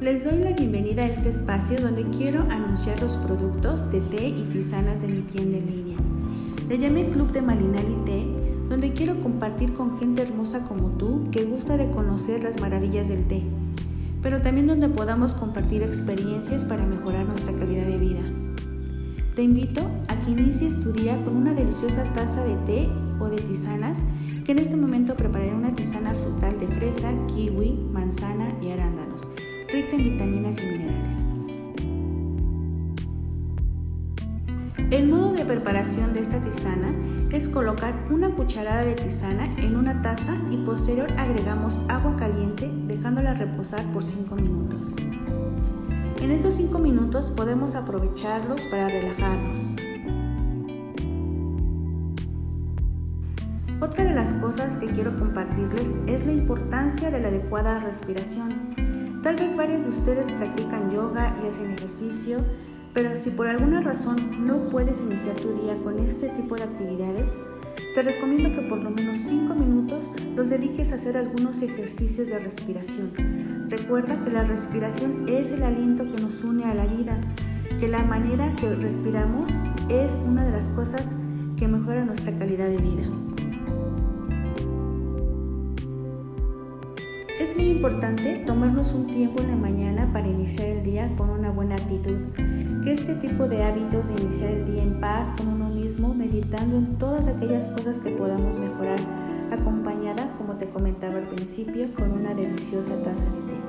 Les doy la bienvenida a este espacio donde quiero anunciar los productos de té y tisanas de mi tienda en línea. Le llamé Club de Malinal y Té, donde quiero compartir con gente hermosa como tú que gusta de conocer las maravillas del té, pero también donde podamos compartir experiencias para mejorar nuestra calidad de vida. Te invito a que inicies tu día con una deliciosa taza de té o de tisanas, que en este momento prepararé una tisana frutal de fresa, kiwi, manzana y arándanos rica en vitaminas y minerales. El modo de preparación de esta tisana es colocar una cucharada de tisana en una taza y posterior agregamos agua caliente dejándola reposar por 5 minutos. En estos 5 minutos podemos aprovecharlos para relajarnos. Otra de las cosas que quiero compartirles es la importancia de la adecuada respiración. Tal vez varios de ustedes practican yoga y hacen ejercicio, pero si por alguna razón no puedes iniciar tu día con este tipo de actividades, te recomiendo que por lo menos 5 minutos los dediques a hacer algunos ejercicios de respiración. Recuerda que la respiración es el aliento que nos une a la vida, que la manera que respiramos es una de las cosas que mejora nuestra calidad de vida. Es muy importante tomarnos un tiempo en la mañana para iniciar el día con una buena actitud. Que este tipo de hábitos de iniciar el día en paz con uno mismo, meditando en todas aquellas cosas que podamos mejorar, acompañada, como te comentaba al principio, con una deliciosa taza de té.